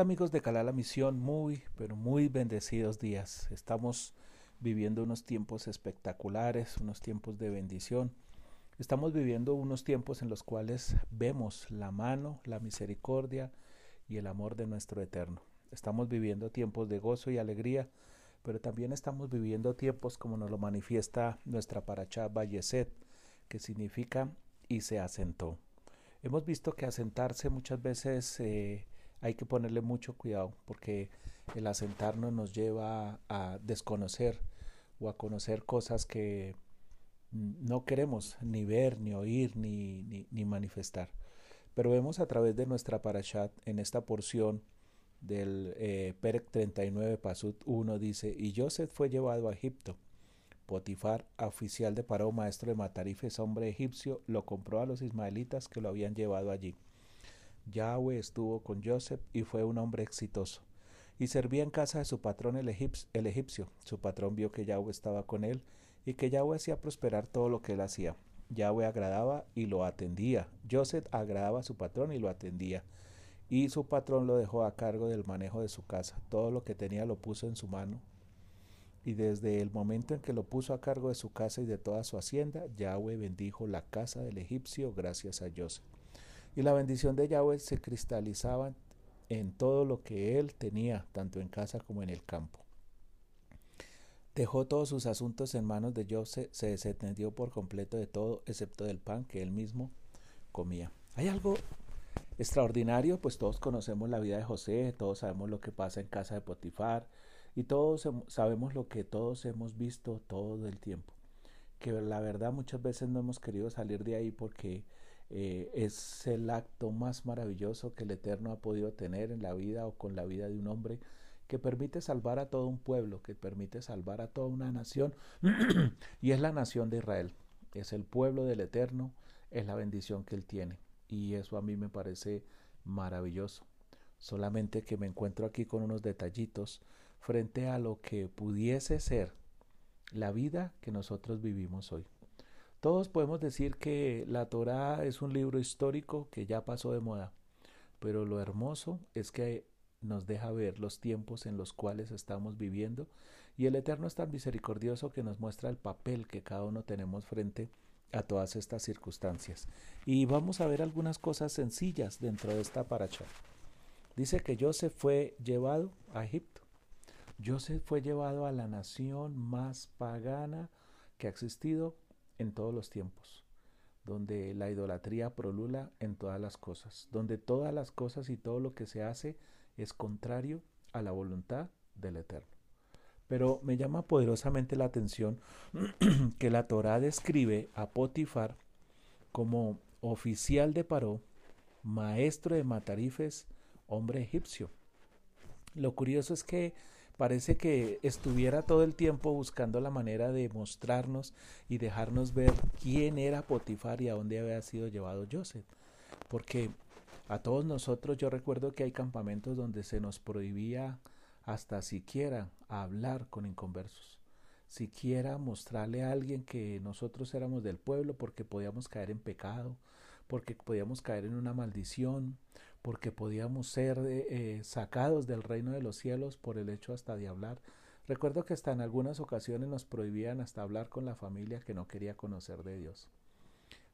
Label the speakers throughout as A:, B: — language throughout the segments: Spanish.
A: ¿Qué tal amigos de Calá la Misión? Muy, pero muy bendecidos días. Estamos viviendo unos tiempos espectaculares, unos tiempos de bendición. Estamos viviendo unos tiempos en los cuales vemos la mano, la misericordia y el amor de nuestro Eterno. Estamos viviendo tiempos de gozo y alegría, pero también estamos viviendo tiempos como nos lo manifiesta nuestra paracha Valleset, que significa y se asentó. Hemos visto que asentarse muchas veces eh, hay que ponerle mucho cuidado porque el asentarnos nos lleva a, desconocer o a conocer cosas que no queremos ni ver, ni oír, ni, ni, manifestar. Pero vemos a través de nuestra parashat en esta porción del eh, Perec 39, Pasut 1, dice, y Joseph fue llevado a Egipto. Potifar, oficial de Paró, maestro de Matarifes, hombre egipcio, lo compró a los ismaelitas que lo habían llevado allí. Yahweh estuvo con Joseph y fue un hombre exitoso. Y servía en casa de su patrón el, egipcio. Su patrón vio que Yahweh estaba con él y que Yahweh hacía prosperar todo lo que él hacía. Yahweh agradaba y lo atendía. Joseph agradaba a su patrón y lo atendía. Y su patrón lo dejó a cargo del manejo de su casa. Todo lo que tenía lo puso en su mano. Y desde el momento en que lo puso a cargo de su casa y de toda su hacienda, Yahweh bendijo la casa del egipcio gracias a Joseph y la bendición de Yahweh se cristalizaba en todo lo que él tenía, tanto en casa como en el campo. Dejó todos sus asuntos en manos de José, se desentendió por completo de todo, excepto del pan que él mismo comía. Hay algo extraordinario, pues todos conocemos la vida de José, todos sabemos lo que pasa en casa de Potifar y todos sabemos lo que todos hemos visto todo el tiempo. Que la verdad muchas veces no hemos querido salir de ahí porque eh, es el acto más maravilloso que el Eterno ha podido tener en la vida o con la vida de un hombre que permite salvar a todo un pueblo, que permite salvar a toda una nación, y es la nación de Israel, es el pueblo del Eterno, es la bendición que él tiene, y eso a mí me parece maravilloso. Solamente que me encuentro aquí con unos detallitos frente a lo que pudiese ser la vida que nosotros vivimos hoy. Todos podemos decir que la Torá es un libro histórico que ya pasó de moda, pero lo hermoso es que nos deja ver los tiempos en los cuales estamos viviendo y el Eterno es tan misericordioso que nos muestra el papel que cada uno tenemos frente a todas estas circunstancias. Y vamos a ver algunas cosas sencillas dentro de esta paracha. Dice que Joseph fue llevado a Egipto. Joseph fue llevado a la nación más pagana que ha existido en todos los tiempos, donde la idolatría prolula en todas las cosas, donde todas las cosas y todo lo que se hace es contrario a la voluntad del Eterno. Pero me llama poderosamente la atención que la Torá describe a Potifar como oficial de Paró, maestro de Matarifes, hombre egipcio. Lo curioso es que parece que estuviera todo el tiempo buscando la manera de mostrarnos y dejarnos ver quién era Potifar y a dónde había sido llevado Joseph. Porque a todos nosotros yo recuerdo que hay campamentos donde se nos prohibía hasta siquiera hablar con inconversos, siquiera mostrarle a alguien que nosotros éramos del pueblo porque podíamos caer en pecado, porque podíamos caer en una maldición, porque podíamos ser eh, eh, sacados del reino de los cielos por el hecho hasta de hablar. Recuerdo que hasta en algunas ocasiones nos prohibían hasta hablar con la familia que no quería conocer de Dios.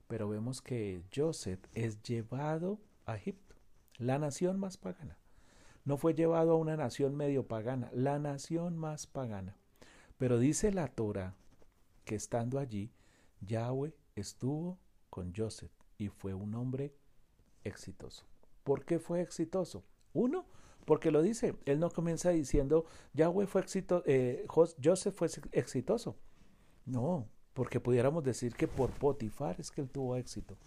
A: Pero vemos que Joseph es llevado a Egipto, la nación más pagana. No fue llevado a una nación medio pagana, la nación más pagana. Pero dice la Torah que estando allí, Yahweh estuvo con Joseph y fue un hombre exitoso. ¿Por qué fue exitoso? Uno, porque lo dice, él no comienza diciendo, Yahweh fue exitoso, eh, Joseph fue exitoso. No, porque pudiéramos decir que por Potifar es que él tuvo éxito.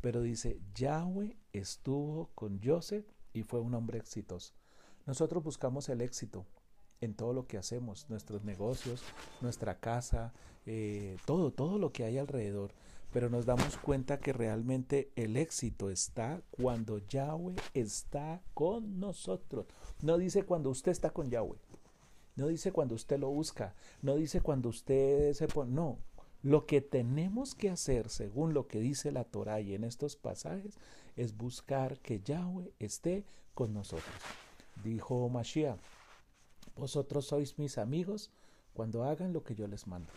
A: Pero dice, Yahweh estuvo con Joseph y fue un hombre exitoso. Nosotros buscamos el éxito en todo lo que hacemos, nuestros negocios, nuestra casa, eh, todo, todo lo que hay alrededor pero nos damos cuenta que realmente el éxito está cuando Yahweh está con nosotros. No dice cuando usted está con Yahweh. No dice cuando usted lo busca. No dice cuando usted se pone. No. Lo que tenemos que hacer, según lo que dice la Torah y en estos pasajes, es buscar que Yahweh esté con nosotros. Dijo Mashiach, vosotros sois mis amigos cuando hagan lo que yo les mando.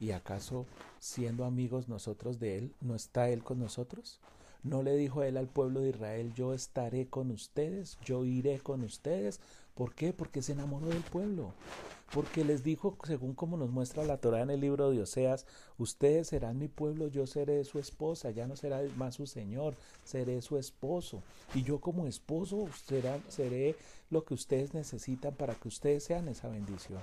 A: ¿Y acaso, siendo amigos nosotros de Él, no está Él con nosotros? ¿No le dijo Él al pueblo de Israel, yo estaré con ustedes, yo iré con ustedes? ¿Por qué? Porque se enamoró del pueblo. Porque les dijo, según como nos muestra la Torah en el libro de Oseas, ustedes serán mi pueblo, yo seré su esposa, ya no será más su señor, seré su esposo. Y yo como esposo seré lo que ustedes necesitan para que ustedes sean esa bendición.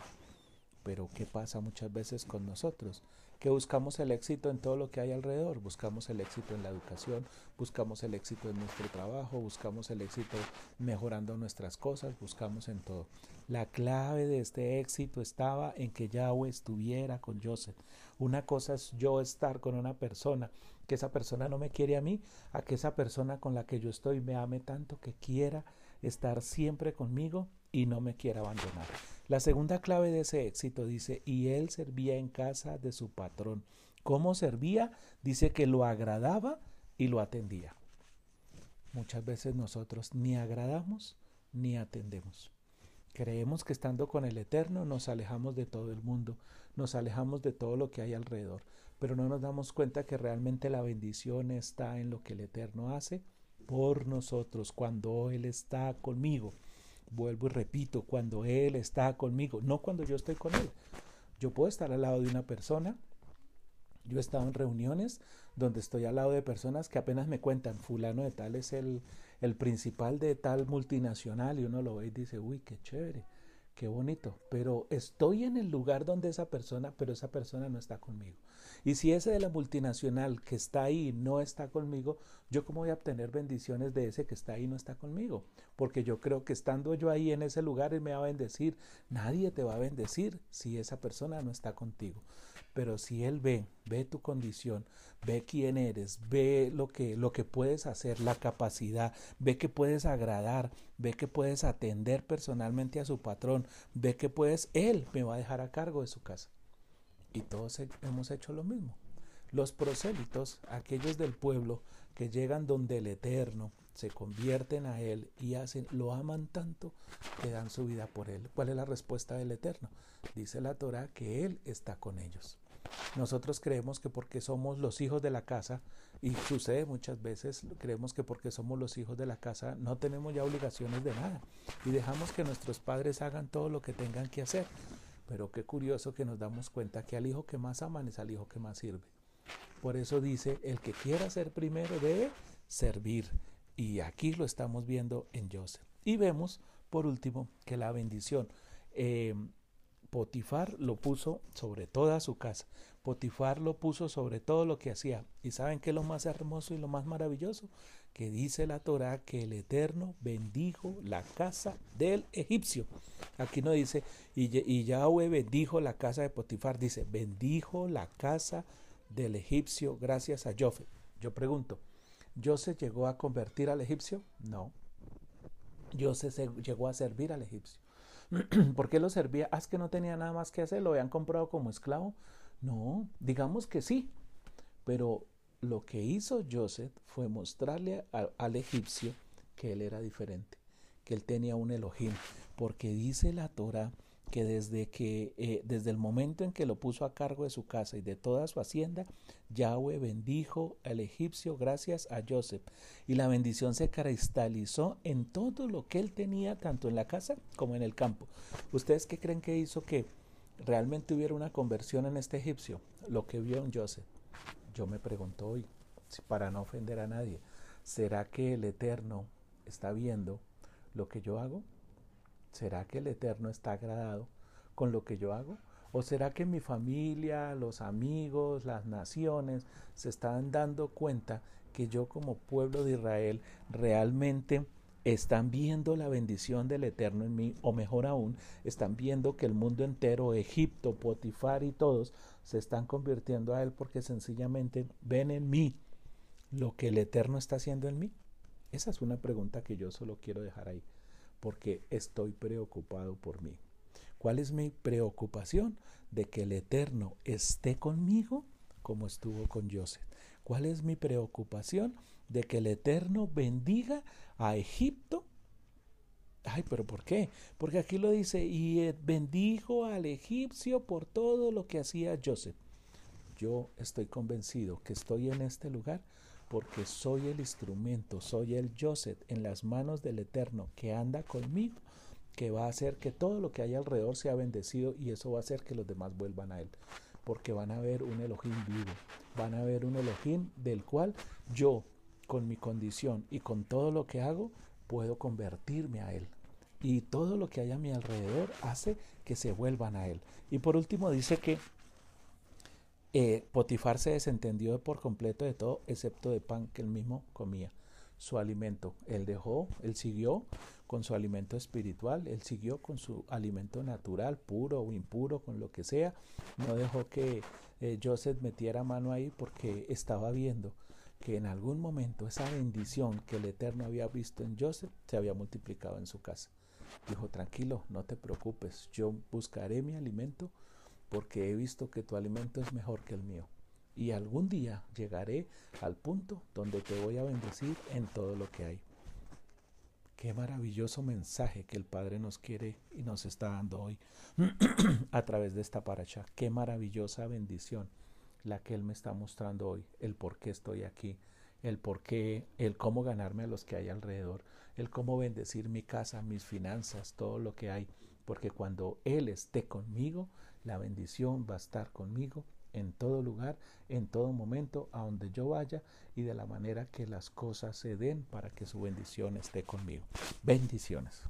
A: Pero ¿qué pasa muchas veces con nosotros? Que buscamos el éxito en todo lo que hay alrededor. Buscamos el éxito en la educación, buscamos el éxito en nuestro trabajo, buscamos el éxito mejorando nuestras cosas, buscamos en todo. La clave de este éxito estaba en que Yahweh estuviera con Joseph. Una cosa es yo estar con una persona, que esa persona no me quiere a mí, a que esa persona con la que yo estoy me ame tanto que quiera estar siempre conmigo y no me quiera abandonar. La segunda clave de ese éxito dice, y él servía en casa de su patrón. ¿Cómo servía? Dice que lo agradaba y lo atendía. Muchas veces nosotros ni agradamos ni atendemos. Creemos que estando con el Eterno nos alejamos de todo el mundo, nos alejamos de todo lo que hay alrededor, pero no nos damos cuenta que realmente la bendición está en lo que el Eterno hace por nosotros, cuando Él está conmigo. Vuelvo y repito, cuando Él está conmigo, no cuando yo estoy con Él. Yo puedo estar al lado de una persona. Yo he estado en reuniones donde estoy al lado de personas que apenas me cuentan, fulano de tal es el, el principal de tal multinacional y uno lo ve y dice, uy, qué chévere, qué bonito, pero estoy en el lugar donde esa persona, pero esa persona no está conmigo. Y si ese de la multinacional que está ahí no está conmigo, yo cómo voy a obtener bendiciones de ese que está ahí no está conmigo. Porque yo creo que estando yo ahí en ese lugar, Él me va a bendecir. Nadie te va a bendecir si esa persona no está contigo. Pero si Él ve, ve tu condición, ve quién eres, ve lo que, lo que puedes hacer, la capacidad, ve que puedes agradar, ve que puedes atender personalmente a su patrón, ve que puedes, Él me va a dejar a cargo de su casa. Y todos hemos hecho lo mismo. Los prosélitos, aquellos del pueblo que llegan donde el Eterno, se convierten a Él y hacen, lo aman tanto que dan su vida por Él. ¿Cuál es la respuesta del Eterno? Dice la Torah que Él está con ellos. Nosotros creemos que porque somos los hijos de la casa, y sucede muchas veces, creemos que porque somos los hijos de la casa no tenemos ya obligaciones de nada y dejamos que nuestros padres hagan todo lo que tengan que hacer. Pero qué curioso que nos damos cuenta que al hijo que más aman es al hijo que más sirve. Por eso dice, el que quiera ser primero debe servir. Y aquí lo estamos viendo en Joseph. Y vemos, por último, que la bendición. Eh, Potifar lo puso sobre toda su casa. Potifar lo puso sobre todo lo que hacía. ¿Y saben qué es lo más hermoso y lo más maravilloso? Que dice la Torah que el Eterno bendijo la casa del egipcio. Aquí no dice, y, Yahweh bendijo la casa de Potifar, dice, bendijo la casa del egipcio gracias a Joseph. Yo pregunto, ¿Joseph llegó a convertir al egipcio? No. Joseph llegó a servir al egipcio. ¿Por qué lo servía? Ah, es que no tenía nada más que hacer, lo habían comprado como esclavo. No, digamos que sí, pero lo que hizo Joseph fue mostrarle al egipcio que él era diferente, que él tenía un Elohim, porque dice la Torah que desde que eh, desde el momento en que lo puso a cargo de su casa y de toda su hacienda, Yahweh bendijo al egipcio gracias a Joseph y la bendición se cristalizó en todo lo que él tenía tanto en la casa como en el campo. ¿Ustedes qué creen que hizo que realmente hubiera una conversión en este egipcio? Lo que vio en Joseph. Yo me pregunto hoy, para no ofender a nadie, ¿será que el Eterno está viendo lo que yo hago? ¿Será que el Eterno está agradado con lo que yo hago? ¿O será que mi familia, los amigos, las naciones se están dando cuenta que yo como pueblo de Israel realmente están viendo la bendición del Eterno en mí, o mejor aún, están viendo que el mundo entero, Egipto, Potifar y todos, se están convirtiendo a Él porque sencillamente ven en mí lo que el Eterno está haciendo en mí? Esa es una pregunta que yo solo quiero dejar ahí, porque estoy preocupado por mí. ¿Cuál es mi preocupación? De que el Eterno esté conmigo como estuvo con Joseph. ¿Cuál es mi preocupación? De que el Eterno bendiga a Egipto Ay, pero ¿por qué? Porque aquí lo dice, y eh, bendijo al egipcio por todo lo que hacía Joseph. Yo estoy convencido que estoy en este lugar porque soy el instrumento, soy el Joseph en las manos del Eterno que anda conmigo, que va a hacer que todo lo que hay alrededor sea bendecido y eso va a hacer que los demás vuelvan a él, porque van a ver un Elohim vivo, van a ver un Elohim del cual yo, con mi condición y con todo lo que hago, puedo convertirme a él. Y todo lo que hay a mi alrededor hace que se vuelvan a él. Y por último dice que eh, Potifar se desentendió por completo de todo, excepto de pan que él mismo comía, su alimento. Él dejó, él siguió con su alimento espiritual, él siguió con su alimento natural, puro o impuro, con lo que sea. No dejó que eh, Joseph metiera mano ahí porque estaba viendo que en algún momento esa bendición que el Eterno había visto en Joseph se había multiplicado en su casa. Dijo, tranquilo, no te preocupes, yo buscaré mi alimento porque he visto que tu alimento es mejor que el mío. Y algún día llegaré al punto donde te voy a bendecir en todo lo que hay. Qué maravilloso mensaje que el Padre nos quiere y nos está dando hoy a través de esta paracha. Qué maravillosa bendición la que Él me está mostrando hoy. El por qué estoy aquí, el por qué, el cómo ganarme a los que hay alrededor, el cómo bendecir mi casa, mis finanzas, todo lo que hay. Porque cuando Él esté conmigo, la bendición va a estar conmigo en todo lugar, en todo momento, a donde yo vaya y de la manera que las cosas se den para que su bendición esté conmigo. Bendiciones.